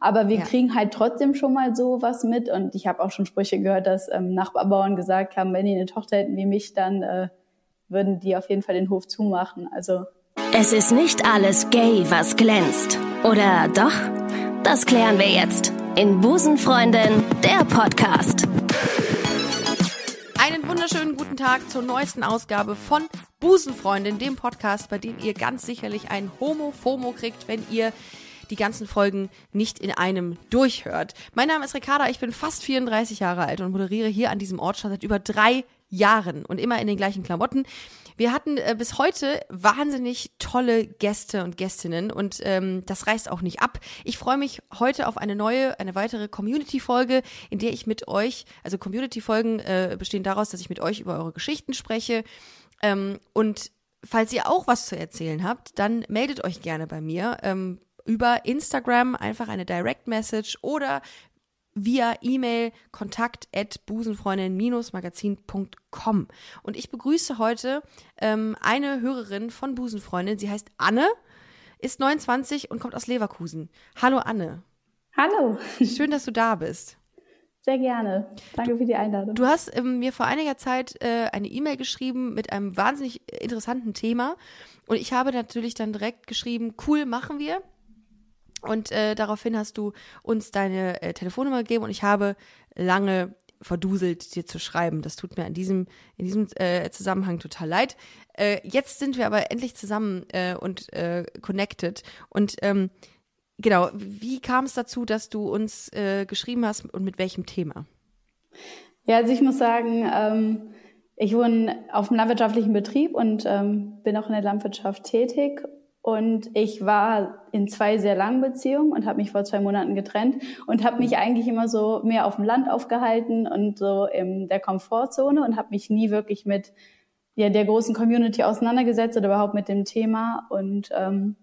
Aber wir ja. kriegen halt trotzdem schon mal so was mit. Und ich habe auch schon Sprüche gehört, dass ähm, Nachbarbauern gesagt haben, wenn die eine Tochter hätten wie mich, dann äh, würden die auf jeden Fall den Hof zumachen. Also es ist nicht alles gay, was glänzt. Oder doch? Das klären wir jetzt in Busenfreundin, der Podcast. Einen wunderschönen guten Tag zur neuesten Ausgabe von Busenfreundin, dem Podcast, bei dem ihr ganz sicherlich ein Homo-Fomo kriegt, wenn ihr die ganzen Folgen nicht in einem durchhört. Mein Name ist Ricarda, ich bin fast 34 Jahre alt und moderiere hier an diesem Ort schon seit über drei Jahren und immer in den gleichen Klamotten. Wir hatten äh, bis heute wahnsinnig tolle Gäste und Gästinnen und ähm, das reißt auch nicht ab. Ich freue mich heute auf eine neue, eine weitere Community-Folge, in der ich mit euch, also Community-Folgen äh, bestehen daraus, dass ich mit euch über eure Geschichten spreche ähm, und Falls ihr auch was zu erzählen habt, dann meldet euch gerne bei mir. Ähm, über Instagram einfach eine Direct Message oder via E-Mail kontakt at busenfreundin-magazin.com. Und ich begrüße heute ähm, eine Hörerin von Busenfreundin. Sie heißt Anne, ist 29 und kommt aus Leverkusen. Hallo Anne. Hallo. Schön, dass du da bist. Sehr gerne. Danke für die Einladung. Du hast ähm, mir vor einiger Zeit äh, eine E-Mail geschrieben mit einem wahnsinnig interessanten Thema. Und ich habe natürlich dann direkt geschrieben, cool, machen wir. Und äh, daraufhin hast du uns deine äh, Telefonnummer gegeben und ich habe lange verduselt, dir zu schreiben. Das tut mir in diesem, in diesem äh, Zusammenhang total leid. Äh, jetzt sind wir aber endlich zusammen äh, und äh, connected. Und ähm, genau, wie kam es dazu, dass du uns äh, geschrieben hast und mit welchem Thema? Ja, also ich muss sagen, ähm, ich wohne auf einem landwirtschaftlichen Betrieb und ähm, bin auch in der Landwirtschaft tätig und ich war in zwei sehr langen Beziehungen und habe mich vor zwei Monaten getrennt und habe mich eigentlich immer so mehr auf dem Land aufgehalten und so in der Komfortzone und habe mich nie wirklich mit ja, der großen Community auseinandergesetzt oder überhaupt mit dem Thema und ähm,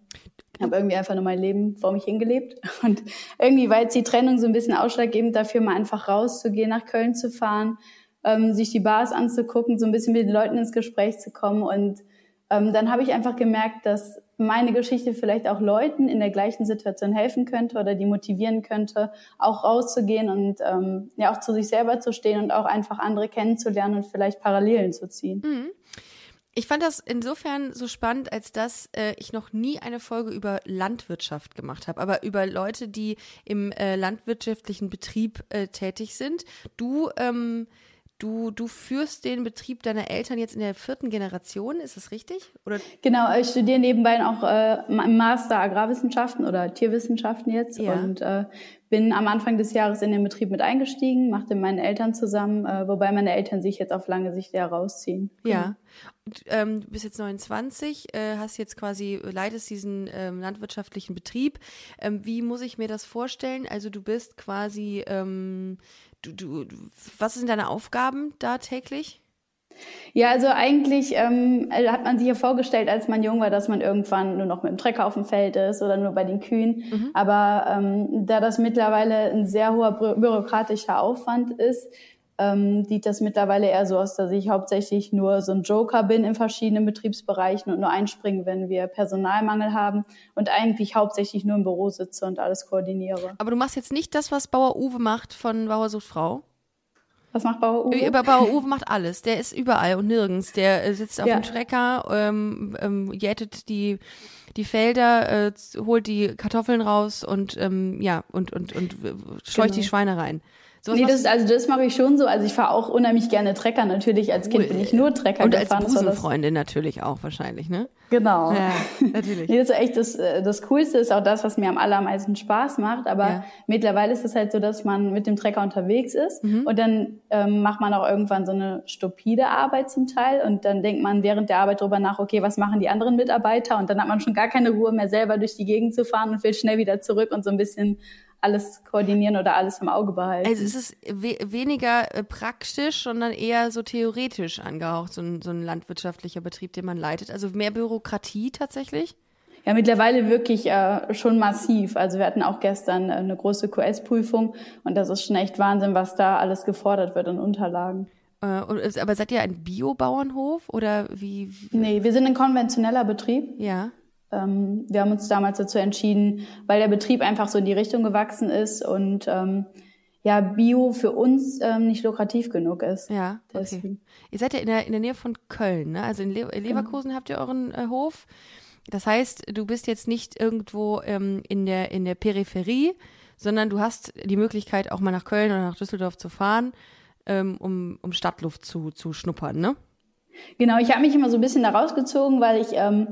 habe irgendwie einfach nur mein Leben vor mich hingelebt. Und irgendwie war jetzt die Trennung so ein bisschen ausschlaggebend dafür, mal einfach rauszugehen, nach Köln zu fahren, ähm, sich die Bars anzugucken, so ein bisschen mit den Leuten ins Gespräch zu kommen. Und ähm, dann habe ich einfach gemerkt, dass meine Geschichte vielleicht auch Leuten in der gleichen Situation helfen könnte oder die motivieren könnte, auch rauszugehen und ähm, ja auch zu sich selber zu stehen und auch einfach andere kennenzulernen und vielleicht Parallelen zu ziehen. Mhm. Ich fand das insofern so spannend, als dass äh, ich noch nie eine Folge über Landwirtschaft gemacht habe, aber über Leute, die im äh, landwirtschaftlichen Betrieb äh, tätig sind. Du ähm, Du, du führst den Betrieb deiner Eltern jetzt in der vierten Generation, ist das richtig? Oder? Genau, ich studiere nebenbei auch äh, im Master Agrarwissenschaften oder Tierwissenschaften jetzt ja. und äh, bin am Anfang des Jahres in den Betrieb mit eingestiegen, machte mit meinen Eltern zusammen, äh, wobei meine Eltern sich jetzt auf lange Sicht herausziehen. Ja. Und, ähm, du bist jetzt 29, äh, hast jetzt quasi, leitest diesen ähm, landwirtschaftlichen Betrieb. Ähm, wie muss ich mir das vorstellen? Also du bist quasi ähm, du, du, was sind deine Aufgaben da täglich? Ja, also eigentlich ähm, hat man sich ja vorgestellt, als man jung war, dass man irgendwann nur noch mit dem Trecker auf dem Feld ist oder nur bei den Kühen. Mhm. Aber ähm, da das mittlerweile ein sehr hoher bürokratischer Aufwand ist, ähm, sieht das mittlerweile eher so aus, dass ich hauptsächlich nur so ein Joker bin in verschiedenen Betriebsbereichen und nur einspringen, wenn wir Personalmangel haben und eigentlich hauptsächlich nur im Büro sitze und alles koordiniere. Aber du machst jetzt nicht das, was Bauer Uwe macht von Bauer sucht Frau? Was macht Bauer Uwe? Über Bauer Uwe macht alles. Der ist überall und nirgends. Der äh, sitzt auf ja. dem Trecker, ähm, ähm, jätet die die Felder, äh, holt die Kartoffeln raus und ähm, ja und und und scheucht genau. die Schweine rein. So nee, das, also das mache ich schon so. Also ich fahre auch unheimlich gerne Trecker. Natürlich als Kind bin ich nur Trecker Und gefahren. Und als Busenfreundin natürlich auch wahrscheinlich, ne? Genau. Ja, natürlich. nee, das ist echt das, äh, das Coolste ist auch das, was mir am allermeisten Spaß macht. Aber ja. mittlerweile ist es halt so, dass man mit dem Trecker unterwegs ist mhm. und dann ähm, macht man auch irgendwann so eine stupide Arbeit zum Teil und dann denkt man während der Arbeit drüber nach, okay, was machen die anderen Mitarbeiter? Und dann hat man schon gar keine Ruhe mehr selber durch die Gegend zu fahren und will schnell wieder zurück und so ein bisschen alles koordinieren oder alles im Auge behalten. Also es ist we weniger äh, praktisch, sondern eher so theoretisch angehaucht, so ein, so ein landwirtschaftlicher Betrieb, den man leitet. Also mehr Bürokratie tatsächlich? Ja, mittlerweile wirklich äh, schon massiv. Also wir hatten auch gestern äh, eine große QS-Prüfung und das ist schon echt Wahnsinn, was da alles gefordert wird an Unterlagen. Äh, aber seid ihr ein Biobauernhof oder wie, wie? Nee, wir sind ein konventioneller Betrieb. Ja. Ähm, wir haben uns damals dazu entschieden, weil der Betrieb einfach so in die Richtung gewachsen ist und ähm, ja, Bio für uns ähm, nicht lukrativ genug ist. Ja, okay. Deswegen. Ihr seid ja in der, in der Nähe von Köln, ne? Also in, Le in Leverkusen genau. habt ihr euren äh, Hof. Das heißt, du bist jetzt nicht irgendwo ähm, in, der, in der Peripherie, sondern du hast die Möglichkeit, auch mal nach Köln oder nach Düsseldorf zu fahren, ähm, um, um Stadtluft zu, zu schnuppern, ne? Genau, ich habe mich immer so ein bisschen da rausgezogen, weil ich ähm,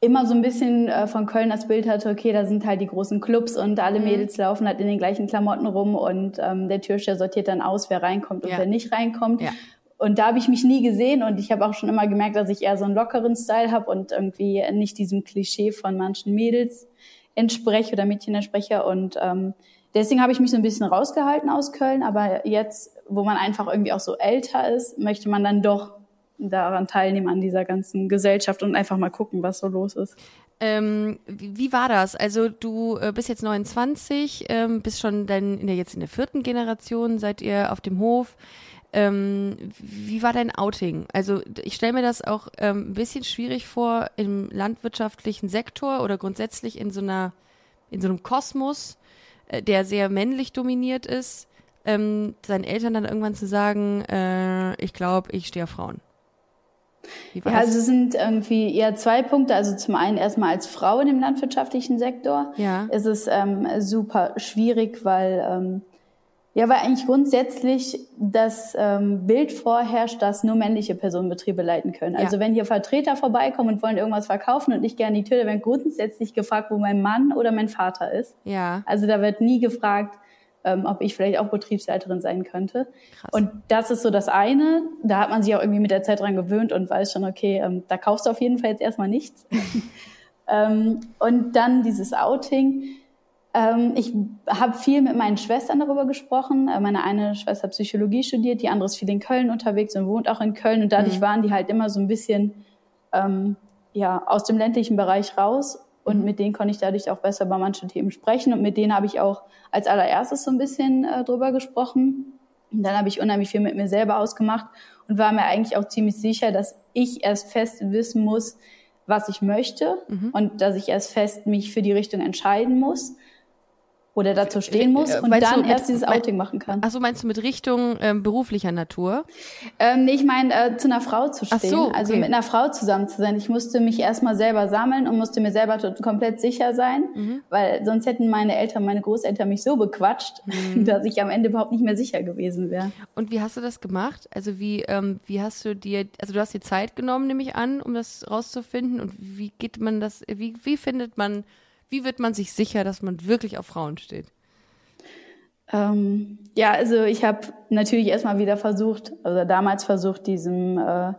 immer so ein bisschen äh, von Köln das Bild hatte, okay, da sind halt die großen Clubs und alle mhm. Mädels laufen halt in den gleichen Klamotten rum und ähm, der Türsteher sortiert dann aus, wer reinkommt und ja. wer nicht reinkommt. Ja. Und da habe ich mich nie gesehen und ich habe auch schon immer gemerkt, dass ich eher so einen lockeren Style habe und irgendwie nicht diesem Klischee von manchen Mädels entspreche oder Mädchen entspreche. Und ähm, deswegen habe ich mich so ein bisschen rausgehalten aus Köln. Aber jetzt, wo man einfach irgendwie auch so älter ist, möchte man dann doch daran teilnehmen an dieser ganzen Gesellschaft und einfach mal gucken, was so los ist. Ähm, wie, wie, war das? Also du äh, bist jetzt 29, ähm, bist schon dann in der, jetzt in der vierten Generation, seid ihr auf dem Hof. Ähm, wie war dein Outing? Also ich stelle mir das auch ähm, ein bisschen schwierig vor im landwirtschaftlichen Sektor oder grundsätzlich in so einer, in so einem Kosmos, äh, der sehr männlich dominiert ist, ähm, seinen Eltern dann irgendwann zu sagen, äh, ich glaube, ich stehe auf Frauen. Ja, also es sind irgendwie eher zwei Punkte. Also zum einen erstmal als Frau in dem landwirtschaftlichen Sektor ja. ist es ähm, super schwierig, weil ähm, ja, weil eigentlich grundsätzlich das ähm, Bild vorherrscht, dass nur männliche Personen Betriebe leiten können. Ja. Also wenn hier Vertreter vorbeikommen und wollen irgendwas verkaufen und ich gerne die Tür, dann wird grundsätzlich gefragt, wo mein Mann oder mein Vater ist. Ja. Also da wird nie gefragt, ähm, ob ich vielleicht auch Betriebsleiterin sein könnte. Krass. Und das ist so das eine. Da hat man sich auch irgendwie mit der Zeit dran gewöhnt und weiß schon, okay, ähm, da kaufst du auf jeden Fall jetzt erstmal nichts. ähm, und dann dieses Outing. Ähm, ich habe viel mit meinen Schwestern darüber gesprochen. Äh, meine eine Schwester hat Psychologie studiert, die andere ist viel in Köln unterwegs und wohnt auch in Köln. Und dadurch mhm. waren die halt immer so ein bisschen ähm, ja, aus dem ländlichen Bereich raus und mit denen konnte ich dadurch auch besser über manche Themen sprechen. Und mit denen habe ich auch als allererstes so ein bisschen äh, drüber gesprochen. Und dann habe ich unheimlich viel mit mir selber ausgemacht und war mir eigentlich auch ziemlich sicher, dass ich erst fest wissen muss, was ich möchte mhm. und dass ich erst fest mich für die Richtung entscheiden muss oder dazu stehen muss äh, und meinst dann erst dieses Outing machen kann. Ach so, meinst du mit Richtung ähm, beruflicher Natur? Ähm, nee, ich meine, äh, zu einer Frau zu stehen. So, also okay. Also mit einer Frau zusammen zu sein. Ich musste mich erstmal selber sammeln und musste mir selber komplett sicher sein, mhm. weil sonst hätten meine Eltern, meine Großeltern mich so bequatscht, mhm. dass ich am Ende überhaupt nicht mehr sicher gewesen wäre. Und wie hast du das gemacht? Also wie, ähm, wie hast du dir, also du hast dir Zeit genommen, nehme ich an, um das rauszufinden und wie geht man das, wie, wie findet man wie wird man sich sicher, dass man wirklich auf Frauen steht? Ähm, ja, also ich habe natürlich erstmal wieder versucht, also damals versucht, diesem äh,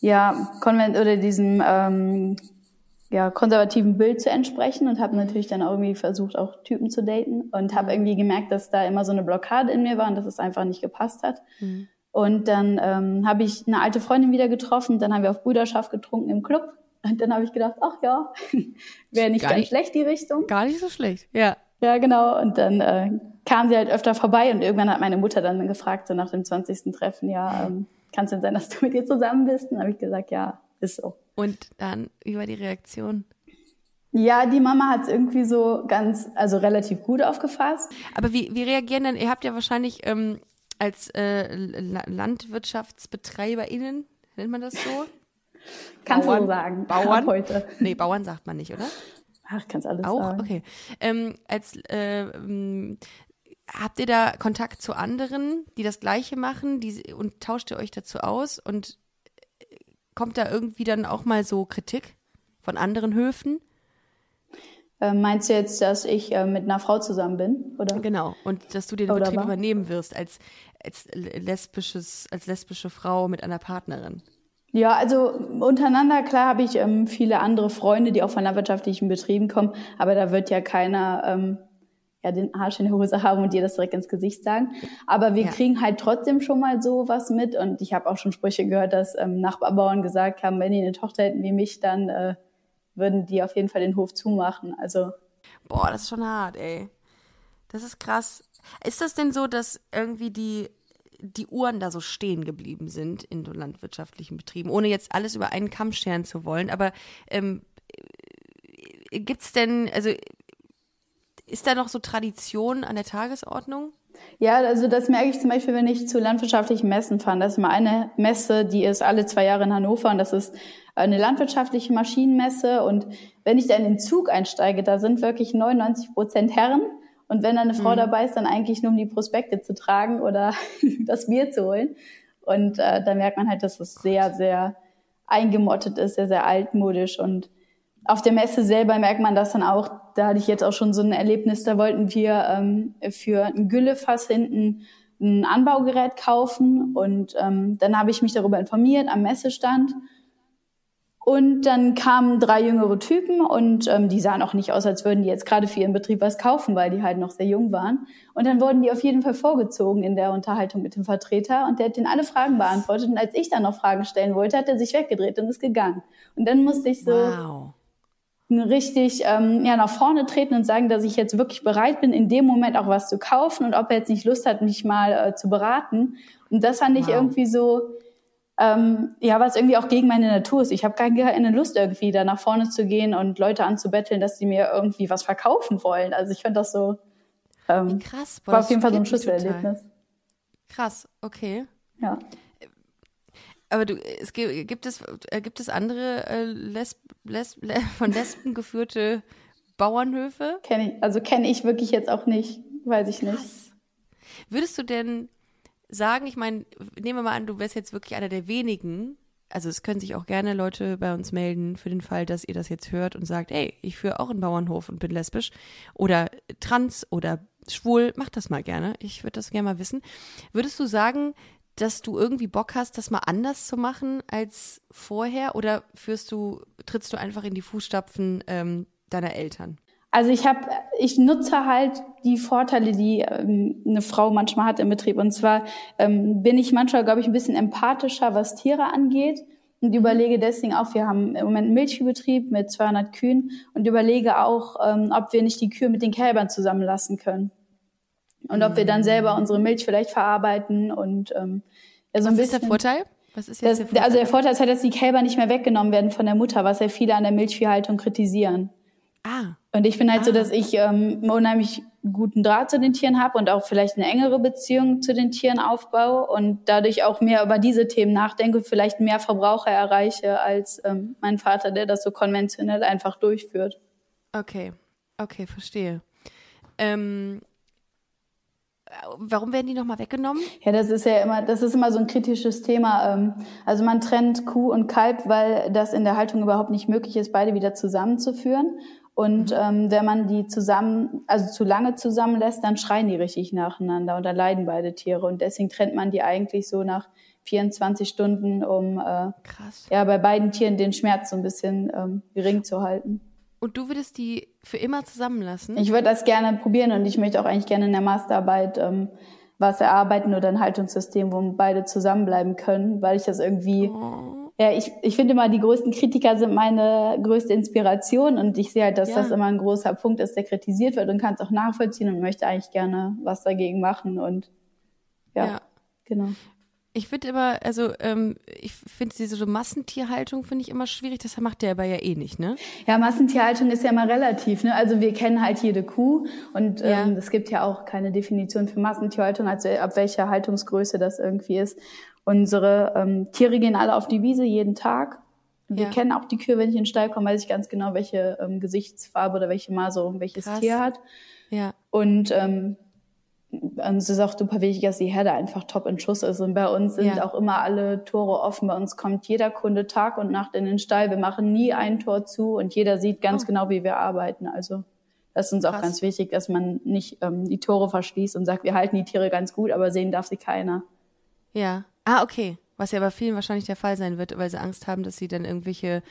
ja Konvent oder diesem ähm, ja, konservativen Bild zu entsprechen und habe natürlich dann irgendwie versucht, auch Typen zu daten und habe irgendwie gemerkt, dass da immer so eine Blockade in mir war und dass es einfach nicht gepasst hat. Mhm. Und dann ähm, habe ich eine alte Freundin wieder getroffen, dann haben wir auf Brüderschaft getrunken im Club und dann habe ich gedacht, ach ja, wäre nicht gar ganz nicht, schlecht die Richtung. Gar nicht so schlecht, ja. Ja, genau. Und dann äh, kam sie halt öfter vorbei und irgendwann hat meine Mutter dann gefragt, so nach dem 20. Treffen, ja, ähm, kann es denn sein, dass du mit ihr zusammen bist? Und dann habe ich gesagt, ja, ist so. Und dann, wie war die Reaktion? Ja, die Mama hat es irgendwie so ganz, also relativ gut aufgefasst. Aber wie, wie reagieren denn, ihr habt ja wahrscheinlich ähm, als äh, LandwirtschaftsbetreiberInnen, nennt man das so? Kannst Bauern, du so sagen. Bauern? heute. Nee, Bauern sagt man nicht, oder? Ach, kannst alles Auch? sagen. Okay. Ähm, als, äh, habt ihr da Kontakt zu anderen, die das Gleiche machen die, und tauscht ihr euch dazu aus? Und äh, kommt da irgendwie dann auch mal so Kritik von anderen Höfen? Äh, meinst du jetzt, dass ich äh, mit einer Frau zusammen bin, oder? Genau. Und dass du den oder Betrieb war? übernehmen wirst als, als lesbisches, als lesbische Frau mit einer Partnerin? Ja, also untereinander, klar habe ich ähm, viele andere Freunde, die auch von landwirtschaftlichen Betrieben kommen, aber da wird ja keiner ähm, ja, den Arsch in der Hose haben und dir das direkt ins Gesicht sagen. Aber wir ja. kriegen halt trotzdem schon mal so was mit und ich habe auch schon Sprüche gehört, dass ähm, Nachbarbauern gesagt haben, wenn die eine Tochter hätten wie mich, dann äh, würden die auf jeden Fall den Hof zumachen. Also Boah, das ist schon hart, ey. Das ist krass. Ist das denn so, dass irgendwie die die Uhren da so stehen geblieben sind in so landwirtschaftlichen Betrieben, ohne jetzt alles über einen Kamm scheren zu wollen. Aber ähm, gibt's denn, also ist da noch so Tradition an der Tagesordnung? Ja, also das merke ich zum Beispiel, wenn ich zu landwirtschaftlichen Messen fahre. Das ist mal eine Messe, die ist alle zwei Jahre in Hannover und das ist eine landwirtschaftliche Maschinenmesse. Und wenn ich da in den Zug einsteige, da sind wirklich 99 Prozent Herren. Und wenn da eine Frau mhm. dabei ist, dann eigentlich nur um die Prospekte zu tragen oder das Bier zu holen. Und äh, da merkt man halt, dass es sehr, sehr eingemottet ist, sehr, sehr altmodisch und auf der Messe selber merkt man das dann auch. Da hatte ich jetzt auch schon so ein Erlebnis, da wollten wir ähm, für ein Güllefass hinten ein Anbaugerät kaufen und ähm, dann habe ich mich darüber informiert am Messestand und dann kamen drei jüngere Typen und ähm, die sahen auch nicht aus, als würden die jetzt gerade für ihren Betrieb was kaufen, weil die halt noch sehr jung waren. Und dann wurden die auf jeden Fall vorgezogen in der Unterhaltung mit dem Vertreter und der hat denen alle Fragen beantwortet. Und als ich dann noch Fragen stellen wollte, hat er sich weggedreht und ist gegangen. Und dann musste ich so wow richtig ähm, ja, nach vorne treten und sagen, dass ich jetzt wirklich bereit bin, in dem Moment auch was zu kaufen und ob er jetzt nicht Lust hat, mich mal äh, zu beraten. Und das fand ich wow. irgendwie so, ähm, ja, was irgendwie auch gegen meine Natur ist. Ich habe keine Lust irgendwie da nach vorne zu gehen und Leute anzubetteln, dass sie mir irgendwie was verkaufen wollen. Also ich fand das so, ähm, krass, boah, war auf jeden Fall so ein Schlüsselerlebnis. Krass, okay. Ja. Aber du, es gibt, gibt es, äh, gibt es andere äh, Lesb, Lesb, von Lesben geführte Bauernhöfe? Kenne ich, also kenne ich wirklich jetzt auch nicht, weiß ich nicht. Krass. Würdest du denn sagen, ich meine, nehmen wir mal an, du wärst jetzt wirklich einer der wenigen, also es können sich auch gerne Leute bei uns melden für den Fall, dass ihr das jetzt hört und sagt, ey, ich führe auch einen Bauernhof und bin lesbisch oder trans oder schwul, mach das mal gerne. Ich würde das gerne mal wissen. Würdest du sagen, dass du irgendwie Bock hast, das mal anders zu machen als vorher? Oder führst du, trittst du einfach in die Fußstapfen ähm, deiner Eltern? Also ich habe, ich nutze halt die Vorteile, die ähm, eine Frau manchmal hat im Betrieb. Und zwar ähm, bin ich manchmal, glaube ich, ein bisschen empathischer, was Tiere angeht. Und überlege deswegen auch, wir haben im Moment einen Milchviehbetrieb mit 200 Kühen und überlege auch, ähm, ob wir nicht die Kühe mit den Kälbern zusammenlassen können. Und ob wir dann selber unsere Milch vielleicht verarbeiten und ähm, ja, so ein was bisschen. ist der Vorteil? Was ist jetzt das, der Vorteil? Also der Vorteil ist halt, dass die Kälber nicht mehr weggenommen werden von der Mutter, was ja viele an der Milchviehhaltung kritisieren. Ah. Und ich bin halt ah. so, dass ich ähm, unheimlich guten Draht zu den Tieren habe und auch vielleicht eine engere Beziehung zu den Tieren aufbaue und dadurch auch mehr über diese Themen nachdenke, vielleicht mehr Verbraucher erreiche als ähm, mein Vater, der das so konventionell einfach durchführt. Okay, okay, verstehe. Ähm, Warum werden die nochmal weggenommen? Ja, das ist ja immer, das ist immer so ein kritisches Thema. Ähm, also man trennt Kuh und Kalb, weil das in der Haltung überhaupt nicht möglich ist, beide wieder zusammenzuführen. Und mhm. ähm, wenn man die zusammen, also zu lange zusammenlässt, dann schreien die richtig nacheinander und dann leiden beide Tiere. Und deswegen trennt man die eigentlich so nach 24 Stunden, um äh, Krass. ja bei beiden Tieren den Schmerz so ein bisschen ähm, gering zu halten. Und du würdest die für immer zusammenlassen? Ich würde das gerne probieren und ich möchte auch eigentlich gerne in der Masterarbeit ähm, was erarbeiten oder ein Haltungssystem, wo beide zusammenbleiben können, weil ich das irgendwie, oh. Ja, ich, ich finde immer, die größten Kritiker sind meine größte Inspiration und ich sehe halt, dass ja. das immer ein großer Punkt ist, der kritisiert wird und kann es auch nachvollziehen und möchte eigentlich gerne was dagegen machen und ja. ja. Genau. Ich finde immer, also ähm, ich finde diese so Massentierhaltung finde ich immer schwierig. Das macht der aber ja eh nicht, ne? Ja, Massentierhaltung ist ja immer relativ, ne? Also wir kennen halt jede Kuh und ja. ähm, es gibt ja auch keine Definition für Massentierhaltung, also ab welcher Haltungsgröße das irgendwie ist. Unsere ähm, Tiere gehen alle auf die Wiese jeden Tag. Wir ja. kennen auch die Kühe, wenn ich in den Stall komme, weiß ich ganz genau, welche ähm, Gesichtsfarbe oder welche Maserung welches Krass. Tier hat. Ja. Und ähm, es ist auch super wichtig, dass die Herde einfach top in Schuss ist. Und bei uns sind ja. auch immer alle Tore offen. Bei uns kommt jeder Kunde Tag und Nacht in den Stall. Wir machen nie ein Tor zu und jeder sieht ganz oh. genau, wie wir arbeiten. Also das ist uns Krass. auch ganz wichtig, dass man nicht ähm, die Tore verschließt und sagt, wir halten die Tiere ganz gut, aber sehen darf sie keiner. Ja. Ah, okay. Was ja bei vielen wahrscheinlich der Fall sein wird, weil sie Angst haben, dass sie dann irgendwelche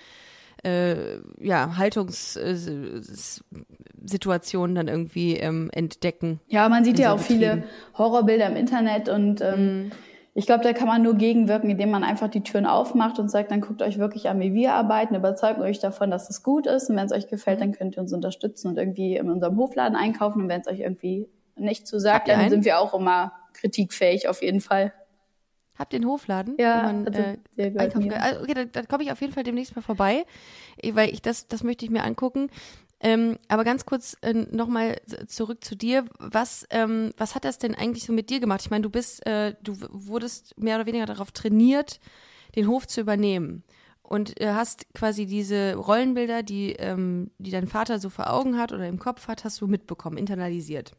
äh, ja, Haltungssituationen dann irgendwie ähm, entdecken. Ja, man sieht ja auch viele Horrorbilder im Internet und ähm, mm. ich glaube, da kann man nur gegenwirken, indem man einfach die Türen aufmacht und sagt, dann guckt euch wirklich an, wie wir arbeiten, überzeugt euch davon, dass es gut ist und wenn es euch gefällt, mhm. dann könnt ihr uns unterstützen und irgendwie in unserem Hofladen einkaufen und wenn es euch irgendwie nicht zusagt, dann sind wir auch immer kritikfähig auf jeden Fall. Habt ihr einen Hofladen? Ja, man, also, äh, einkaufen kann? Also, okay, da, da komme ich auf jeden Fall demnächst mal vorbei, weil ich das, das möchte ich mir angucken. Ähm, aber ganz kurz äh, nochmal zurück zu dir. Was, ähm, was hat das denn eigentlich so mit dir gemacht? Ich meine, du bist, äh, du wurdest mehr oder weniger darauf trainiert, den Hof zu übernehmen. Und äh, hast quasi diese Rollenbilder, die, ähm, die dein Vater so vor Augen hat oder im Kopf hat, hast du mitbekommen, internalisiert.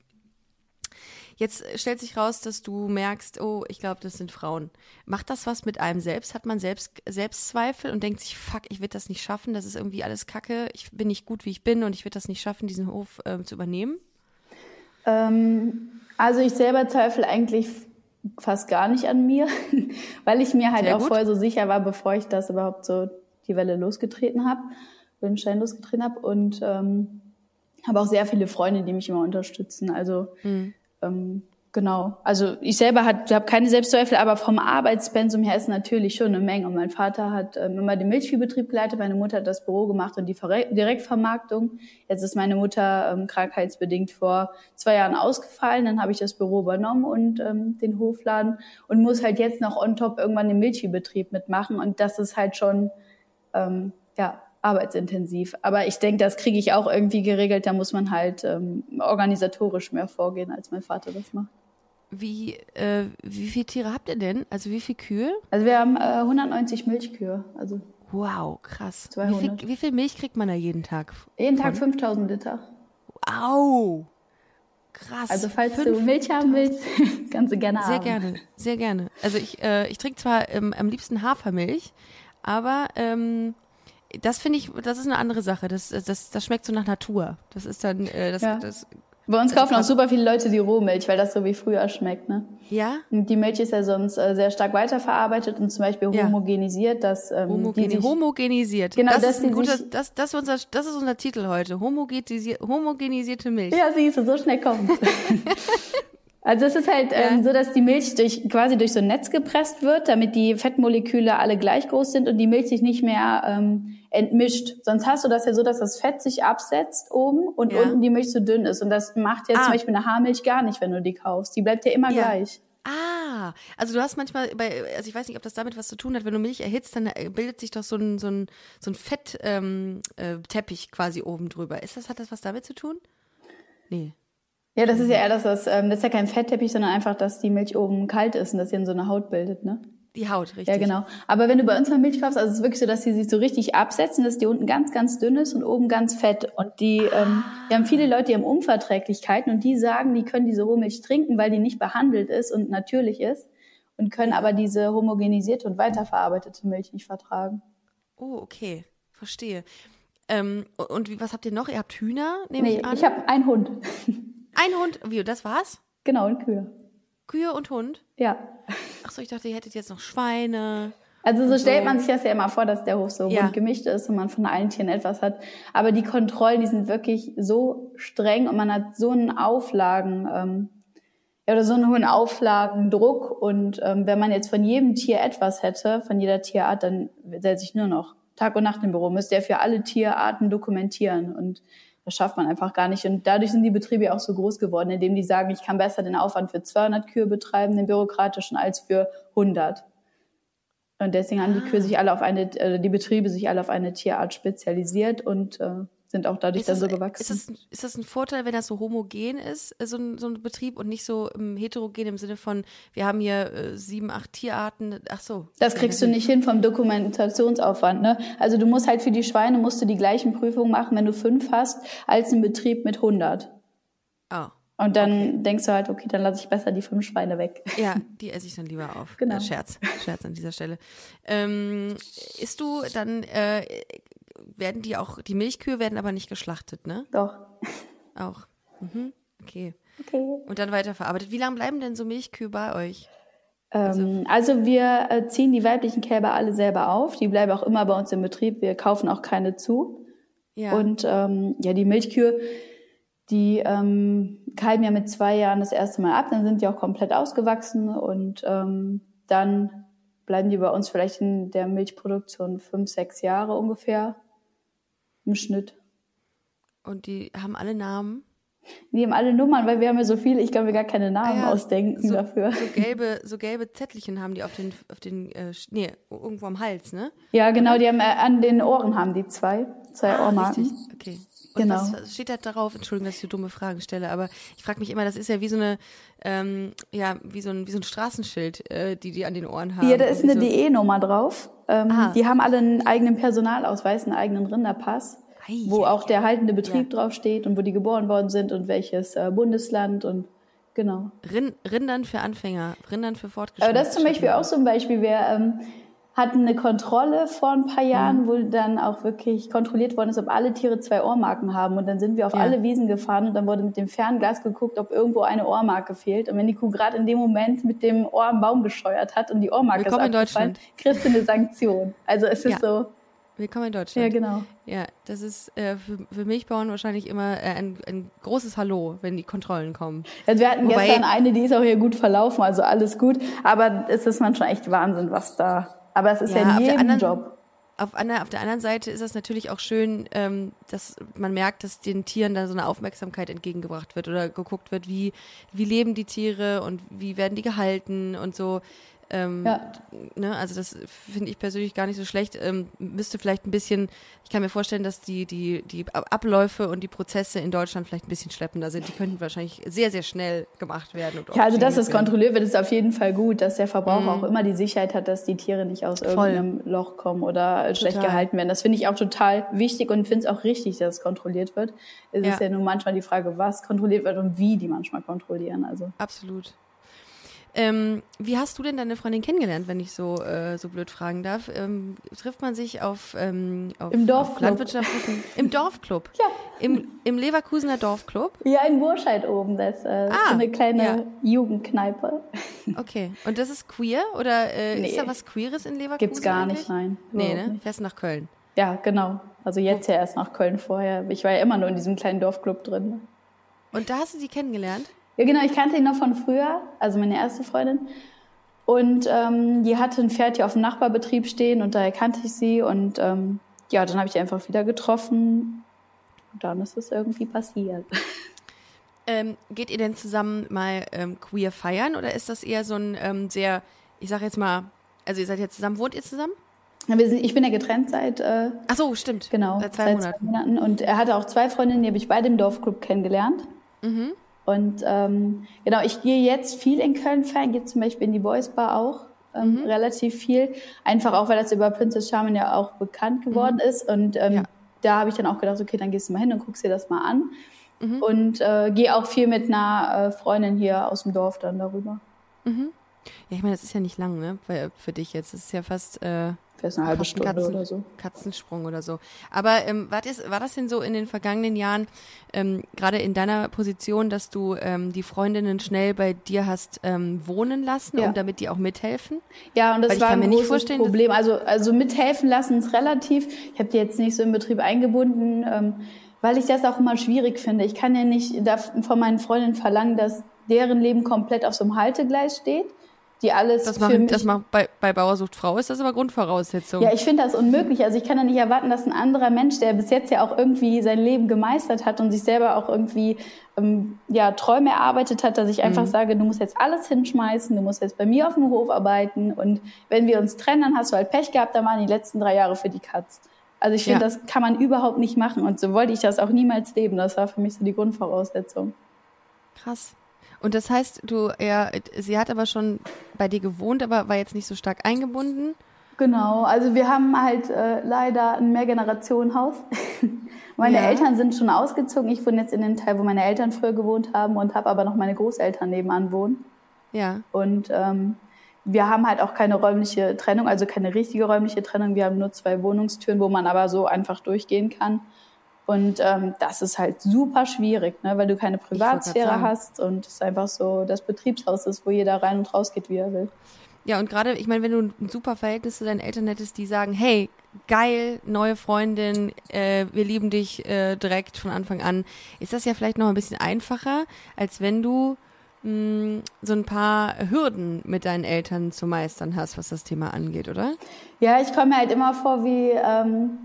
Jetzt stellt sich raus, dass du merkst, oh, ich glaube, das sind Frauen. Macht das was mit einem selbst? Hat man selbst Selbstzweifel und denkt sich, fuck, ich werde das nicht schaffen, das ist irgendwie alles Kacke, ich bin nicht gut, wie ich bin und ich werde das nicht schaffen, diesen Hof äh, zu übernehmen? Ähm, also ich selber zweifle eigentlich fast gar nicht an mir, weil ich mir halt Sehr auch gut. vorher so sicher war, bevor ich das überhaupt so die Welle losgetreten habe, den Stein losgetreten habe und ähm, habe auch sehr viele Freunde, die mich immer unterstützen. Also mhm ähm, genau. Also ich selber habe keine Selbstzweifel, aber vom Arbeitspensum her ist natürlich schon eine Menge. Und mein Vater hat ähm, immer den Milchviehbetrieb geleitet, meine Mutter hat das Büro gemacht und die Ver Direktvermarktung. Jetzt ist meine Mutter ähm, krankheitsbedingt vor zwei Jahren ausgefallen. Dann habe ich das Büro übernommen und ähm, den Hofladen und muss halt jetzt noch on top irgendwann den Milchviehbetrieb mitmachen. Und das ist halt schon ähm, ja arbeitsintensiv. Aber ich denke, das kriege ich auch irgendwie geregelt. Da muss man halt ähm, organisatorisch mehr vorgehen, als mein Vater das macht. Wie, äh, wie viele Tiere habt ihr denn? Also wie viele Kühe? Also wir haben äh, 190 Milchkühe. Also wow, krass. 200. Wie viel, wie viel Milch kriegt man da jeden Tag? Jeden Tag 5000 Liter. Au! Krass. Also falls du Milch haben willst, kannst du gerne sehr haben. Sehr gerne, sehr gerne. Also ich, äh, ich trinke zwar ähm, am liebsten Hafermilch, aber ähm, das finde ich, das ist eine andere Sache. Das, das, das schmeckt so nach Natur. Das ist dann, äh, das, ja. das bei uns kaufen auch super viele Leute die Rohmilch, weil das so wie früher schmeckt, ne? Ja. Die Milch ist ja sonst äh, sehr stark weiterverarbeitet und zum Beispiel ja. homogenisiert, dass ähm, Homogeni die sich, homogenisiert. Genau, das ist ein guter, das, das, ist unser, das ist unser Titel heute. Homogenisier, homogenisierte Milch. Ja, siehst du, so schnell kommt. Also es ist halt ähm, ja. so, dass die Milch durch, quasi durch so ein Netz gepresst wird, damit die Fettmoleküle alle gleich groß sind und die Milch sich nicht mehr ähm, entmischt. Sonst hast du das ja so, dass das Fett sich absetzt oben und ja. unten die Milch so dünn ist. Und das macht ja ah. zum Beispiel eine Haarmilch gar nicht, wenn du die kaufst. Die bleibt ja immer ja. gleich. Ah, also du hast manchmal bei, also ich weiß nicht, ob das damit was zu tun hat, wenn du Milch erhitzt, dann äh, bildet sich doch so ein, so ein, so ein Fettteppich ähm, äh, quasi oben drüber. Ist das, hat das was damit zu tun? Nee. Ja, das ist ja eher, dass das, ähm, das ist ja kein Fettteppich, sondern einfach, dass die Milch oben kalt ist und dass sie in so eine Haut bildet, ne? Die Haut, richtig. Ja, genau. Aber wenn du bei uns mal Milch kaufst, also es ist wirklich so, dass sie sich so richtig absetzen, dass die unten ganz, ganz dünn ist und oben ganz fett. Und die, ah. ähm, wir haben viele Leute, die haben Unverträglichkeiten und die sagen, die können diese Rohmilch trinken, weil die nicht behandelt ist und natürlich ist und können aber diese homogenisierte und weiterverarbeitete Milch nicht vertragen. Oh, okay. Verstehe. Ähm, und wie, was habt ihr noch? Ihr habt Hühner, nehme nee, ich an? ich habe einen Hund. Ein Hund? Wie, das war's? Genau, und Kühe. Kühe und Hund? Ja. Ach so, ich dachte, ihr hättet jetzt noch Schweine. Also so stellt man sich das ja immer vor, dass der Hof so ja. bunt gemischt ist und man von allen Tieren etwas hat. Aber die Kontrollen, die sind wirklich so streng und man hat so einen Auflagen, ähm, ja, oder so einen hohen Auflagendruck. Und ähm, wenn man jetzt von jedem Tier etwas hätte, von jeder Tierart, dann setze ich nur noch Tag und Nacht im Büro, müsste er für alle Tierarten dokumentieren. Und das schafft man einfach gar nicht. Und dadurch sind die Betriebe auch so groß geworden, indem die sagen, ich kann besser den Aufwand für 200 Kühe betreiben, den bürokratischen, als für 100. Und deswegen haben die Kühe ah. sich alle auf eine, äh, die Betriebe sich alle auf eine Tierart spezialisiert und äh, sind auch dadurch dann so gewachsen. Ist das, ist das ein Vorteil, wenn das so homogen ist, äh, so ein, so ein Betrieb und nicht so um, heterogen im Sinne von, wir haben hier äh, sieben, acht Tierarten, ach so. Das kriegst du nicht hin vom Dokumentationsaufwand, ne? Also du musst halt für die Schweine musst du die gleichen Prüfungen machen, wenn du fünf hast, als ein Betrieb mit 100. Oh. Und dann okay. denkst du halt, okay, dann lasse ich besser die fünf Schweine weg. Ja, die esse ich dann lieber auf. Genau. Äh, Scherz, Scherz an dieser Stelle. Ähm, isst du dann, äh, werden die auch, die Milchkühe werden aber nicht geschlachtet, ne? Doch. Auch. Mhm. Okay. Okay. Und dann weiterverarbeitet. Wie lange bleiben denn so Milchkühe bei euch? Ähm, also, also wir äh, ziehen die weiblichen Kälber alle selber auf. Die bleiben auch immer bei uns im Betrieb. Wir kaufen auch keine zu. Ja. Und ähm, ja, die Milchkühe, die ähm, kalben ja mit zwei Jahren das erste Mal ab. Dann sind die auch komplett ausgewachsen und ähm, dann bleiben die bei uns vielleicht in der Milchproduktion fünf, sechs Jahre ungefähr im Schnitt. Und die haben alle Namen? Die haben alle Nummern, weil wir haben ja so viele, ich kann mir gar keine Namen ah ja, ausdenken so, dafür. So gelbe, so gelbe Zettelchen haben die auf den, auf den, äh, nee, irgendwo am Hals, ne? Ja, genau, die haben äh, an den Ohren haben die zwei, zwei ah, Ohrmarken. Richtig. Okay. Und Genau. was steht da darauf? Entschuldigung, dass ich so dumme Fragen stelle, aber ich frage mich immer, das ist ja wie so eine, ähm, ja, wie so ein, wie so ein Straßenschild, äh, die die an den Ohren haben. Ja, da ist eine so- DE-Nummer drauf. Ähm, Ah. die haben alle einen eigenen Personalausweis, einen eigenen Rinderpass, Ei, wo auch der haltende Betrieb Ja. draufsteht und wo die geboren worden sind und welches äh, Bundesland und genau. Rin Rindern für Anfänger, Rindern für Fortgeschrittene. Aber das zum Beispiel auch so ein Beispiel. Wir ähm, hatten eine Kontrolle vor ein paar Mhm. Jahren, wo dann auch wirklich kontrolliert worden ist, ob alle Tiere zwei Ohrmarken haben. Und dann sind wir auf Ja. alle Wiesen gefahren und dann wurde mit dem Fernglas geguckt, ob irgendwo eine Ohrmarke fehlt. Und wenn die Kuh gerade in dem Moment mit dem Ohr am Baum gescheuert hat und die Ohrmarke Willkommen ist abgefallen, kriegst du eine Sanktion. Also es ist Ja. so, Willkommen in ja Deutschland. genau. Ja, das ist äh, für, für Milchbauern wahrscheinlich immer äh, ein, ein großes Hallo, wenn die Kontrollen kommen. Also wir hatten Wobei- gestern eine, die ist auch hier gut verlaufen, also alles gut. Aber es ist manchmal echt Wahnsinn, was da. Aber es ist ja, Ja, in jedem anderen- Job. Auf, ander, auf der anderen Seite ist es natürlich auch schön, ähm, dass man merkt, dass den Tieren da so eine Aufmerksamkeit entgegengebracht wird oder geguckt wird, wie, wie leben die Tiere und wie werden die gehalten und so. Ähm, Ja. ne, also das finde ich persönlich gar nicht so schlecht. Ähm, müsste vielleicht ein bisschen, ich kann mir vorstellen, dass die, die, die Ab- Abläufe und die Prozesse in Deutschland vielleicht ein bisschen schleppender sind. Die könnten wahrscheinlich sehr, sehr schnell gemacht werden. Und Ja, also dass es kontrolliert wird, ist auf jeden Fall gut, dass der Verbraucher auch immer die Sicherheit hat, dass die Tiere nicht aus Mhm. Voll. irgendeinem Loch kommen oder äh, schlecht Total. gehalten werden. Das finde ich auch total wichtig und finde es auch richtig, dass es kontrolliert wird. Es Ja. ist ja nur manchmal die Frage, was kontrolliert wird und wie die manchmal kontrollieren. Also Absolut. Ähm, wie hast du denn deine Freundin kennengelernt, wenn ich so, äh, so blöd fragen darf? Ähm, trifft man sich auf, ähm, auf, Im auf Dorfclub. landwirtschaftlichen, im Dorfclub? Ja. Im, Im Leverkusener Dorfclub? ja, in Burscheid oben, das ist äh, Ah, so eine kleine ja. Jugendkneipe. Okay. Und das ist queer oder äh, Nee. ist da was Queeres in Leverkusen? Gibt's gar eigentlich? nicht, nein. Nee, ne? Fährst nach Köln. Ja, genau. Also jetzt ja erst nach Köln vorher. Ich war ja immer nur in diesem kleinen Dorfclub drin. Und da hast du sie kennengelernt? Ja, genau, ich kannte ihn noch von früher, also meine erste Freundin. Und ähm, die hatte ein Pferd hier auf dem Nachbarbetrieb stehen und daher kannte ich sie. Und ähm, ja, dann habe ich die einfach wieder getroffen. Und dann ist es irgendwie passiert. Ähm, geht ihr denn zusammen mal ähm, queer feiern oder ist das eher so ein ähm, sehr, ich sag jetzt mal, also ihr seid jetzt zusammen, wohnt ihr zusammen? Ja, sind, ich bin ja getrennt seit, äh, Ach so, stimmt. genau, Seit zwei Monaten. Monaten. Und er hatte auch zwei Freundinnen, die habe ich beide im Dorfclub kennengelernt. Mhm. Und ähm, genau, ich gehe jetzt viel in Köln feiern, gehe zum Beispiel in die Boys Bar auch ähm, Mhm. relativ viel. Einfach auch, weil das über Princess Charming ja auch bekannt geworden ist. Und ähm, Mhm. Ja. da habe ich dann auch gedacht, okay, dann gehst du mal hin und guckst dir das mal an. Mhm. Und äh, gehe auch viel mit einer äh, Freundin hier aus dem Dorf dann darüber. Ja, ich meine, das ist ja nicht lang, ne? Für, für dich jetzt. Das ist ja fast äh, Fast eine halbe Stunde Katzen, oder so. Katzensprung oder so. Aber ähm, war, das, war das denn so in den vergangenen Jahren, ähm, gerade in deiner Position, dass du ähm, die Freundinnen schnell bei dir hast ähm, wohnen lassen, Ja. um damit die auch mithelfen? Ja, und das Weil war ein mir großes Problem. Also, also mithelfen lassen ist relativ. Ich habe die jetzt nicht so im Betrieb eingebunden, ähm, weil ich das auch immer schwierig finde. Ich kann ja nicht von meinen Freundinnen verlangen, dass deren Leben komplett auf so einem Haltegleis steht, die alles Das für machen, mich das macht bei, bei Bauersucht Frau ist das aber Grundvoraussetzung. ja, ich finde das unmöglich. Also ich kann ja nicht erwarten, dass ein anderer Mensch, der bis jetzt ja auch irgendwie sein Leben gemeistert hat und sich selber auch irgendwie ähm, ja Träume erarbeitet hat, dass ich Mhm. einfach sage, du musst jetzt alles hinschmeißen, du musst jetzt bei mir auf dem Hof arbeiten und wenn wir uns trennen, dann hast du halt Pech gehabt, dann waren die letzten drei Jahre für die Katz. Also ich finde, Ja. das kann man überhaupt nicht machen und so wollte ich das auch niemals leben. Das war für mich so die Grundvoraussetzung. Krass. Und das heißt, du, ja, sie hat aber schon bei dir gewohnt, aber war jetzt nicht so stark eingebunden. Genau, also wir haben halt äh, leider ein Mehrgenerationenhaus. meine Ja. Eltern sind schon ausgezogen. Ich wohne jetzt in den Teil, wo meine Eltern früher gewohnt haben und habe aber noch meine Großeltern nebenan wohnen. Ja. Und ähm, wir haben halt auch keine räumliche Trennung, also keine richtige räumliche Trennung. Wir haben nur zwei Wohnungstüren, wo man aber so einfach durchgehen kann. Und ähm, das ist halt super schwierig, ne, weil du keine Privatsphäre hast und es einfach so das Betriebshaus ist, wo jeder rein und raus geht, wie er will. Ja, und gerade, ich meine, wenn du ein super Verhältnis zu deinen Eltern hättest, die sagen, hey, geil, neue Freundin, äh, wir lieben dich äh, direkt von Anfang an, ist das ja vielleicht noch ein bisschen einfacher, als wenn du mh, so ein paar Hürden mit deinen Eltern zu meistern hast, was das Thema angeht, oder? Ja, ich komme mir halt immer vor wie, ähm,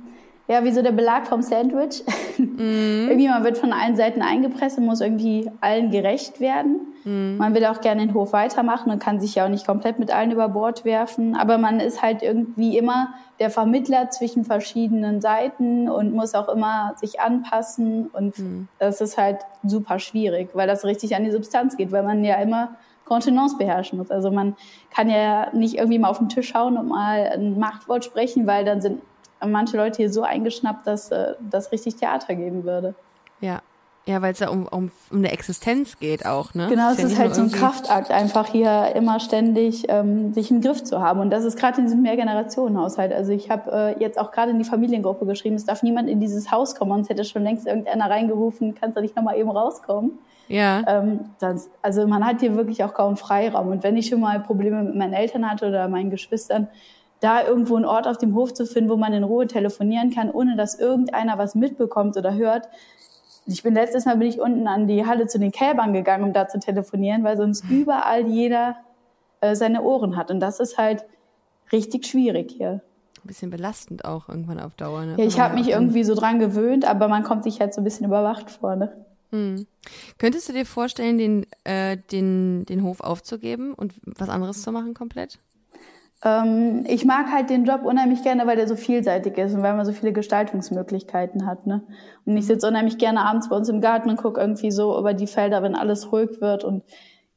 ja, wie so der Belag vom Sandwich. irgendwie man wird von allen Seiten eingepresst und muss irgendwie allen gerecht werden. Mhm. Man will auch gerne den Hof weitermachen und kann sich ja auch nicht komplett mit allen über Bord werfen. Aber man ist halt irgendwie immer der Vermittler zwischen verschiedenen Seiten und muss auch immer sich anpassen. Und mhm. das ist halt super schwierig, weil das richtig an die Substanz geht, weil man ja immer Kontenance beherrschen muss. Also man kann ja nicht irgendwie mal auf den Tisch schauen und mal ein Machtwort sprechen, weil dann sind manche Leute hier so eingeschnappt, dass äh, das richtig Theater geben würde. Ja, ja, weil es ja um, um, um eine Existenz geht auch, ne? Genau, es ist, ist halt so ein Kraftakt, einfach hier immer ständig ähm, sich im Griff zu haben. Und das ist gerade in diesem Mehrgenerationenhaushalt. Also ich habe äh, jetzt auch gerade in die Familiengruppe geschrieben, es darf niemand in dieses Haus kommen, sonst hätte schon längst irgendeiner reingerufen, kannst du nicht nochmal eben rauskommen. Ja. Ähm, das, also man hat hier wirklich auch kaum Freiraum. Und wenn ich schon mal Probleme mit meinen Eltern hatte oder meinen Geschwistern, da irgendwo einen Ort auf dem Hof zu finden, wo man in Ruhe telefonieren kann, ohne dass irgendeiner was mitbekommt oder hört, ich bin letztes Mal bin ich unten an die Halle zu den Kälbern gegangen, um da zu telefonieren, weil sonst überall jeder äh, seine Ohren hat. Und das ist halt richtig schwierig hier. Ein bisschen belastend auch irgendwann auf Dauer. Ne? Ja, ich habe mich irgendwie so dran gewöhnt, aber man kommt sich halt so ein bisschen überwacht vor. Ne? Hm. Könntest du dir vorstellen, den, äh, den, den Hof aufzugeben und was anderes zu machen komplett? Ähm, ich mag halt den Job unheimlich gerne, weil der so vielseitig ist und weil man so viele Gestaltungsmöglichkeiten hat. Ne? Und ich sitze unheimlich gerne abends bei uns im Garten und gucke irgendwie so über die Felder, wenn alles ruhig wird und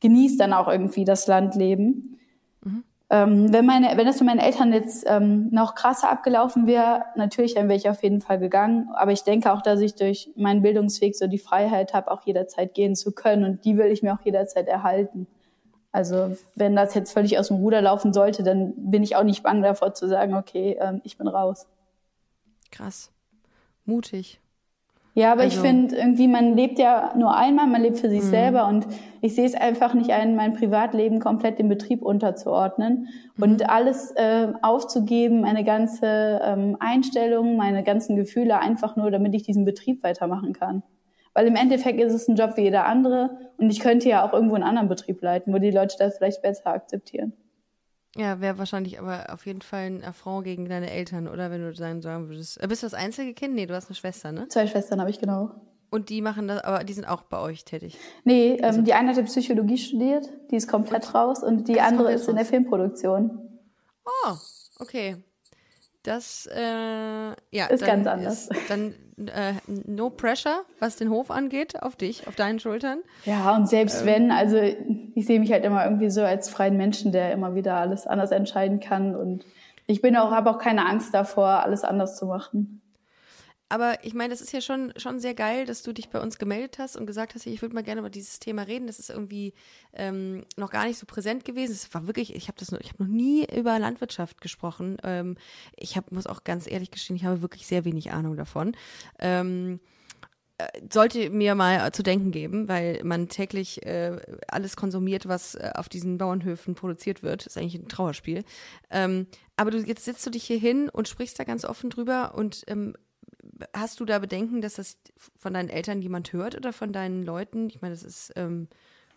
genieße dann auch irgendwie das Landleben. Mhm. Ähm, wenn meine, wenn das für meine Eltern jetzt ähm, noch krasser abgelaufen wäre, natürlich wäre ich auf jeden Fall gegangen. Aber ich denke auch, dass ich durch meinen Bildungsweg so die Freiheit habe, auch jederzeit gehen zu können und die will ich mir auch jederzeit erhalten. Also wenn das jetzt völlig aus dem Ruder laufen sollte, dann bin ich auch nicht bang davor zu sagen, okay, ähm, ich bin raus. Krass. Mutig. Ja, aber also. ich finde irgendwie, man lebt ja nur einmal, man lebt für sich mhm. selber und ich sehe es einfach nicht ein, mein Privatleben komplett dem Betrieb unterzuordnen mhm. und alles äh, aufzugeben, meine ganze ähm, Einstellung, meine ganzen Gefühle einfach nur, damit ich diesen Betrieb weitermachen kann. Weil im Endeffekt ist es ein Job wie jeder andere und ich könnte ja auch irgendwo einen anderen Betrieb leiten, wo die Leute das vielleicht besser akzeptieren. Ja, wäre wahrscheinlich aber auf jeden Fall ein Affront gegen deine Eltern, oder wenn du sagen, sagen würdest. Äh, bist du das einzige Kind? Nee, du hast eine Schwester, ne? Zwei Schwestern habe ich, genau. Und die machen das, aber die sind auch bei euch tätig? Nee, ähm, also. die eine hat Psychologie studiert, die ist komplett und? raus und die andere ist in der Filmproduktion. Oh, okay. Das äh, ja, ist ganz anders. Ist dann äh, no pressure, was den Hof angeht, auf dich, auf deinen Schultern. Ja, und selbst ähm. wenn, also ich sehe mich halt immer irgendwie so als freien Menschen, der immer wieder alles anders entscheiden kann und ich bin auch, habe auch keine Angst davor, alles anders zu machen. Aber ich meine, das ist ja schon, schon sehr geil, dass du dich bei uns gemeldet hast und gesagt hast, ich würde mal gerne über dieses Thema reden. Das ist irgendwie ähm, noch gar nicht so präsent gewesen. Es war wirklich, ich habe das, noch, nie über Landwirtschaft gesprochen. Ähm, ich hab, muss auch ganz ehrlich gestehen, ich habe wirklich sehr wenig Ahnung davon. Ähm, äh, sollte mir mal zu denken geben, weil man täglich äh, alles konsumiert, was äh, auf diesen Bauernhöfen produziert wird. Ist eigentlich ein Trauerspiel. Ähm, aber du jetzt sitzt du dich hier hin und sprichst da ganz offen drüber und ähm, hast du da Bedenken, dass das von deinen Eltern jemand hört oder von deinen Leuten? Ich meine, das ist ähm,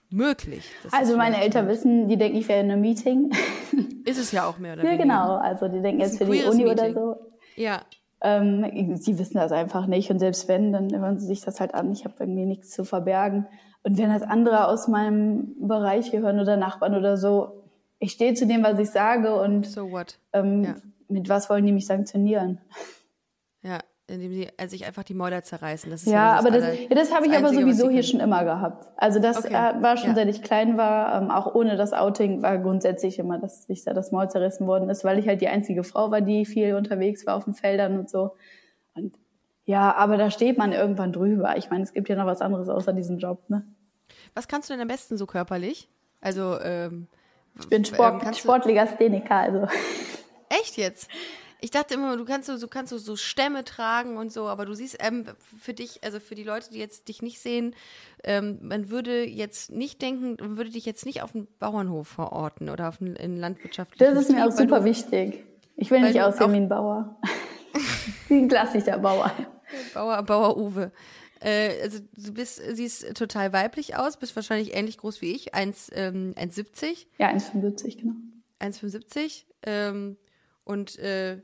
möglich. Also meine Eltern wissen, die denken, ich wäre in einem Meeting. Ist es ja auch mehr oder weniger. Ja, genau. Also die denken jetzt für die Uni Meeting. oder so. Ja. Ähm, sie wissen das einfach nicht und selbst wenn, dann hören sie sich das halt an. Ich habe irgendwie nichts zu verbergen. Und wenn das andere aus meinem Bereich hier hören oder Nachbarn oder so, ich stehe zu dem, was ich sage und so what? Ähm, ja. mit was wollen die mich sanktionieren? Ja, indem sie äh, sich einfach die Mäuler zerreißen. Das ja, ja, das aber das, ja, das habe ich aber sowieso hier schon immer gehabt. Also das okay. äh, war schon, ja. seit ich klein war, ähm, auch ohne das Outing war grundsätzlich immer, dass sich da das Maul zerrissen worden ist, weil ich halt die einzige Frau war, die viel unterwegs war auf den Feldern und so. Und ja, aber da steht man irgendwann drüber. Ich meine, es gibt ja noch was anderes außer diesem Job, ne? Was kannst du denn am besten so körperlich? Also ähm, ich bin Sport, ähm, Sportlegastheniker, also. Echt jetzt? Ich dachte immer, du kannst so, du kannst so, so Stämme tragen und so, aber du siehst ähm, für dich, also für die Leute, die jetzt dich nicht sehen, ähm, man würde jetzt nicht denken, man würde dich jetzt nicht auf einen Bauernhof verorten oder auf einen, einen landwirtschaftlichen Das ist mir auch super du, wichtig. Ich will nicht aussehen wie ein Bauer. wie ein klassischer Bauer. Bauer, Bauer Uwe. Äh, also du bist, siehst total weiblich aus, bist wahrscheinlich ähnlich groß wie ich, 1,70. Ähm, 1,70. Ja, 1,75, genau. 1,75. Ähm, und äh,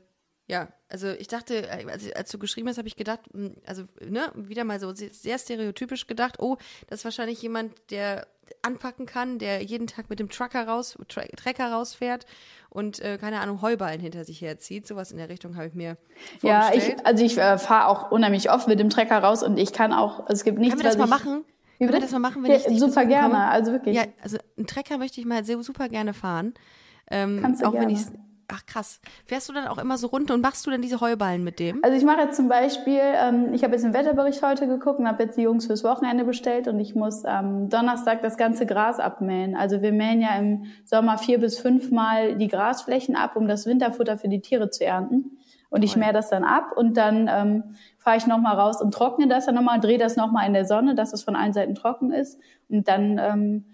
ja, also ich dachte, äh, als, als du geschrieben hast, habe ich gedacht, hm, also ne, wieder mal so sehr stereotypisch gedacht, oh, das ist wahrscheinlich jemand, der anpacken kann, der jeden Tag mit dem Trucker raus, Tra Trecker rausfährt und äh, keine Ahnung Heuballen hinter sich herzieht. Sowas in der Richtung habe ich mir Ja, vorgestellt. ich, also ich äh, fahre auch unheimlich oft mit dem Trecker raus und ich kann auch, also es gibt nichts, Können wir das was mal ich, machen? Wie bitte? das mal machen, wenn Ja, ich dich super gerne, also wirklich. Ja, also einen Trecker möchte ich mal sehr super gerne fahren. Ähm, Kannst du auch wenn gerne. ich Ach krass. Fährst du dann auch immer so runter und machst du dann diese Heuballen mit dem? Also ich mache jetzt zum Beispiel, ähm, ich habe jetzt den Wetterbericht heute geguckt und habe jetzt die Jungs fürs Wochenende bestellt und ich muss am Donnerstag das ganze Gras abmähen. Also wir mähen ja im Sommer vier bis fünfmal die Grasflächen ab, um das Winterfutter für die Tiere zu ernten. Und ich mähe das dann ab und dann ähm, fahre ich nochmal raus und trockne das dann nochmal, drehe das nochmal in der Sonne, dass es von allen Seiten trocken ist. Und dann ähm,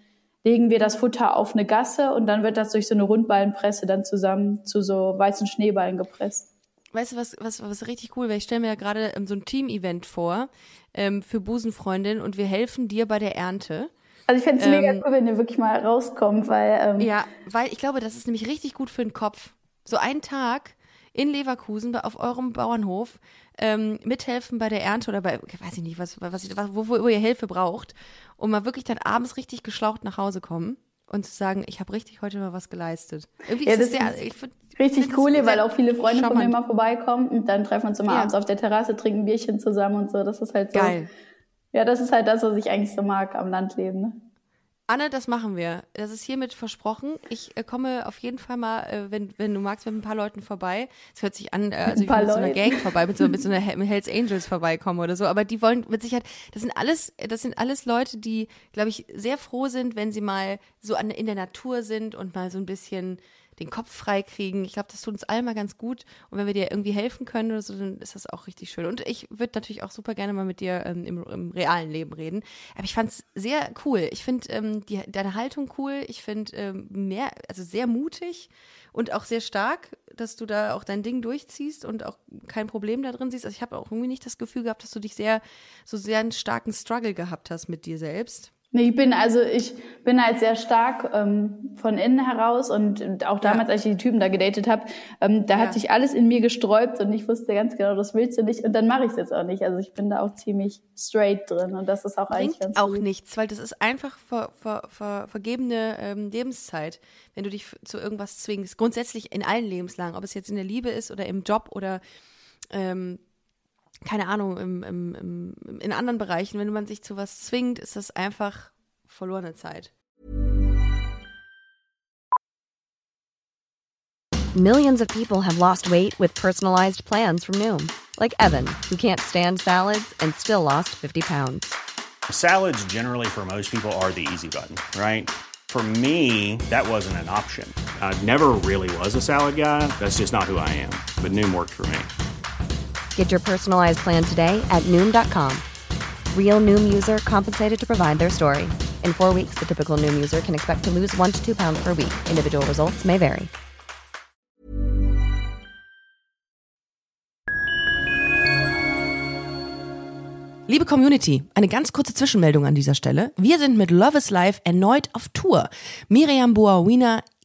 legen wir das Futter auf eine Gasse und dann wird das durch so eine Rundballenpresse dann zusammen zu so weißen Schneeballen gepresst. Weißt du, was, was, was richtig cool wäre? Ich stelle mir ja gerade ähm, so ein Team-Event vor ähm, für Busenfreundin und wir helfen dir bei der Ernte. Also ich fände es Ähm, mega cool, wenn ihr wirklich mal rauskommt, weil ähm, Ja, weil ich glaube, das ist nämlich richtig gut für den Kopf. So einen Tag in Leverkusen auf eurem Bauernhof ähm, mithelfen bei der Ernte oder bei, weiß ich nicht, was, was, was wo, wo ihr Hilfe braucht und mal wirklich dann abends richtig geschlaucht nach Hause kommen und zu sagen, ich habe richtig heute mal was geleistet. Irgendwie Ja, ist das sehr, ist ich find, richtig cool, weil auch viele Freunde von mir charmant. mal vorbeikommen und dann treffen wir uns immer Ja. abends auf der Terrasse, trinken Bierchen zusammen und so. Das ist halt so. Geil. Ja, das ist halt das, was ich eigentlich so mag am Landleben. Ne? Anne, das machen wir. Das ist hiermit versprochen. Ich äh, komme auf jeden Fall mal, äh, wenn, wenn du magst, mit ein paar Leuten vorbei. Es hört sich an, äh, also ich mit so einer. Gang vorbei, mit so, mit so einer Hel- Hells Angels vorbeikommen oder so. Aber die wollen mit Sicherheit, das sind alles, das sind alles Leute, die, glaube ich, sehr froh sind, wenn sie mal so an, in der Natur sind und mal so ein bisschen den Kopf frei kriegen. Ich glaube, das tut uns allen mal ganz gut. Und wenn wir dir irgendwie helfen können oder so, dann ist das auch richtig schön. Und ich würde natürlich auch super gerne mal mit dir ähm, im, im realen Leben reden. Aber ich fand es sehr cool. Ich finde ähm, deine Haltung cool. Ich finde ähm, mehr, also sehr mutig und auch sehr stark, dass du da auch dein Ding durchziehst und auch kein Problem da drin siehst. Also ich habe auch irgendwie nicht das Gefühl gehabt, dass du dich sehr, so sehr einen starken Struggle gehabt hast mit dir selbst. Nee, ich bin also ich bin halt sehr stark ähm, von innen heraus und, auch damals, als ich die Typen da gedatet habe, ähm, da Ja. hat sich alles in mir gesträubt und ich wusste ganz genau, das willst du nicht und dann mache ich es jetzt auch nicht. Also ich bin da auch ziemlich straight drin und das ist auch eigentlich bringt ganz auch gut. nichts, weil das ist einfach ver, ver, ver, vergebene ähm, Lebenszeit, wenn du dich zu irgendwas zwingst. Grundsätzlich in allen Lebenslagen, ob es jetzt in der Liebe ist oder im Job oder ähm, keine Ahnung, im, im, im, in anderen Bereichen, wenn man sich zu was zwingt, ist das einfach verlorene Zeit. Millions of people have lost weight with personalized plans from Noom, like Evan, who can't stand salads and still lost 50 pounds. Salads, generally, for most people, are the easy button, right? For me, that wasn't an option. I never really was a salad guy. That's just not who I am. But Noom worked for me. Get your personalized plan today at Noom.com. Real Noom user compensated to provide their story. In four weeks, the typical Noom user can expect to lose one to two pounds per week. Individual results may vary. Liebe Community, eine ganz kurze Zwischenmeldung an dieser Stelle. Wir sind mit Love is Life erneut auf Tour. Miriam Boawina,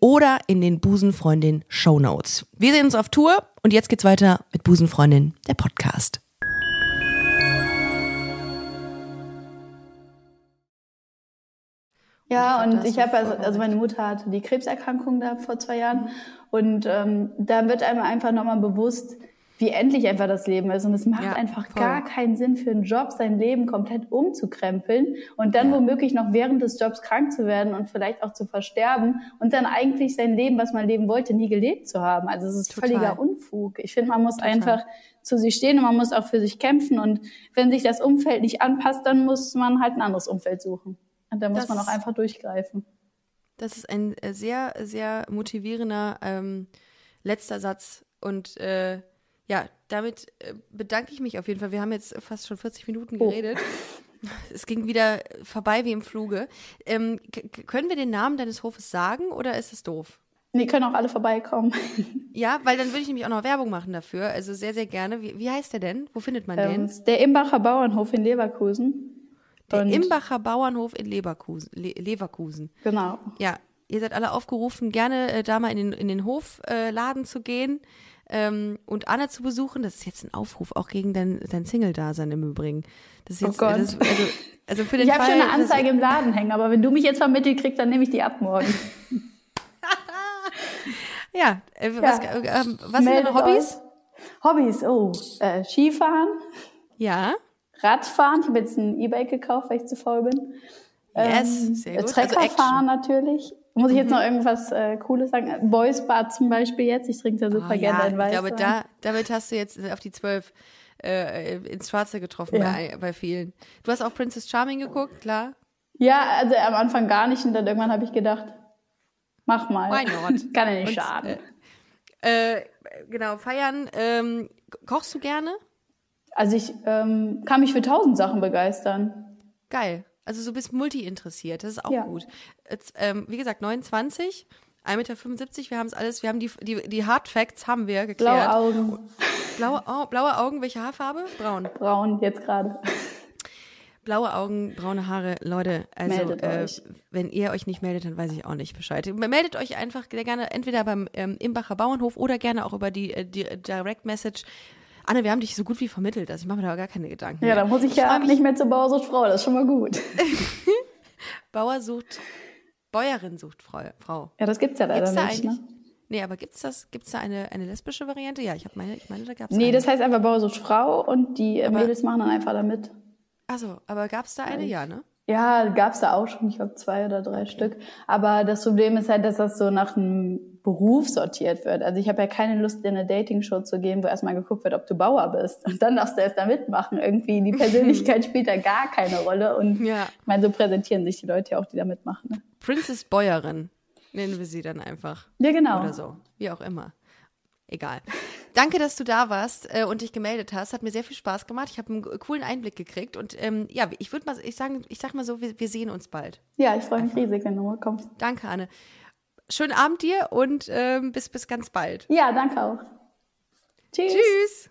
oder in den Busenfreundin Show Notes. Wir sehen uns auf Tour und jetzt geht's weiter mit Busenfreundin, der Podcast. Ja, und ich habe also, also meine Mutter hatte die Krebserkrankung da vor zwei Jahren und ähm, da wird einem einfach nochmal bewusst, wie endlich einfach das Leben ist und es macht Ja, einfach voll. gar keinen Sinn für einen Job, sein Leben komplett umzukrempeln und dann womöglich noch während des Jobs krank zu werden und vielleicht auch zu versterben und dann eigentlich sein Leben, was man leben wollte, nie gelebt zu haben. Also es ist Total. völliger Unfug. Ich finde, man muss einfach zu sich stehen und man muss auch für sich kämpfen und wenn sich das Umfeld nicht anpasst, dann muss man halt ein anderes Umfeld suchen. Und da muss Das man auch einfach durchgreifen. Das ist ein äh, sehr, sehr motivierender ähm, letzter Satz. Und äh, ja, damit äh, bedanke ich mich auf jeden Fall. Wir haben jetzt fast schon 40 Minuten Oh. geredet. Es ging wieder vorbei wie im Fluge. Ähm, können wir den Namen deines Hofes sagen oder ist es doof? Die können auch alle vorbeikommen. Ja, weil dann würde ich nämlich auch noch Werbung machen dafür. Also sehr, sehr gerne. Wie, wie heißt der denn? Wo findet man ähm, den? Der Imbacher Bauernhof in Leverkusen. Der Und Imbacher Bauernhof in Leverkusen. Le Leverkusen. Genau. Ja, ihr seid alle aufgerufen, gerne äh, da mal in den, in den Hofladen äh, zu gehen ähm, und Anne zu besuchen. Das ist jetzt ein Aufruf, auch gegen dein, dein Single-Dasein im Übrigen. Das ist oh jetzt, oh Gott. Das, also, also für den ich habe schon eine Anzeige im Laden hängen, aber wenn du mich jetzt vermittelt kriegst, dann nehme ich die ab morgen. ja, äh, was, ja. Äh, was sind deine Hobbys? Euch. Hobbys, oh, äh, Skifahren. Ja. Radfahren. Ich habe jetzt ein E-Bike gekauft, weil ich zu faul bin. Yes, ähm, sehr gut. Treckerfahren also natürlich. Muss ich jetzt mhm. noch irgendwas äh, Cooles sagen? Boys Bar zum Beispiel jetzt. Ich trinke da super oh, gerne ja, ein Weißwein. Aber da, damit hast du jetzt auf die zwölf äh, ins Schwarze getroffen ja. bei, bei vielen. Du hast auch Princess Charming geguckt, klar? Ja, also am Anfang gar nicht und dann irgendwann habe ich gedacht, mach mal. Why not? Kann ja nicht und, schaden. Äh, äh, genau, feiern. Ähm, kochst du gerne? Also ich ähm, kann mich für tausend Sachen begeistern. Geil. Also du bist multi-interessiert, das ist auch ja. gut. Jetzt, ähm, wie gesagt, 29, 1,75 Meter, wir haben es alles, wir haben die, die, die Hard Facts haben wir geklärt. Blaue Augen. Blaue, oh, blaue Augen, welche Haarfarbe? Braun. Braun, jetzt gerade. Blaue Augen, braune Haare, Leute, also äh, wenn ihr euch nicht meldet, dann weiß ich auch nicht Bescheid. Meldet euch einfach sehr gerne entweder beim ähm, Imbacher Bauernhof oder gerne auch über die, äh, die Direct Message Anne, wir haben dich so gut wie vermittelt, also ich mache mir da gar keine Gedanken. Ja, da muss ich, ich ja nicht mehr zur Bauersucht Frau, das ist schon mal gut. Bauer sucht, Bäuerin sucht Frau. Ja, das gibt's ja leider gibt's nicht. Da ne? Nee, aber gibt's das, gibt's da eine, eine lesbische Variante? Ja, ich habe meine, ich meine, da gab's Nee, eine. das heißt einfach Bauer sucht Frau und die aber, Mädels machen dann einfach da mit. Also, aber gab's da eine? Ja, ne? Ja, gab's da auch schon, ich glaube zwei oder drei. Stück. Aber das Problem ist halt, dass das so nach einem Beruf sortiert wird. Also ich habe ja keine Lust, in eine Dating-Show zu gehen, wo erstmal geguckt wird, ob du Bauer bist. Und dann darfst du erst da mitmachen. Irgendwie die Persönlichkeit spielt da gar keine Rolle. Und ja. ich meine, so präsentieren sich die Leute ja auch, die da mitmachen. Ne? Princess Bäuerin nennen wir sie dann einfach. Ja, genau. Oder so. Wie auch immer. Egal. Danke, dass du da warst äh, und dich gemeldet hast. Hat mir sehr viel Spaß gemacht. Ich habe einen coolen Einblick gekriegt. Und ähm, ja, ich würde mal, ich sagen, ich sag mal so, wir, wir sehen uns bald. Ja, ich freue mich riesig, wenn du mal kommst. Danke, Anne schönen Abend dir und ähm, bis, bis ganz bald. Ja, danke auch. Tschüss. Tschüss.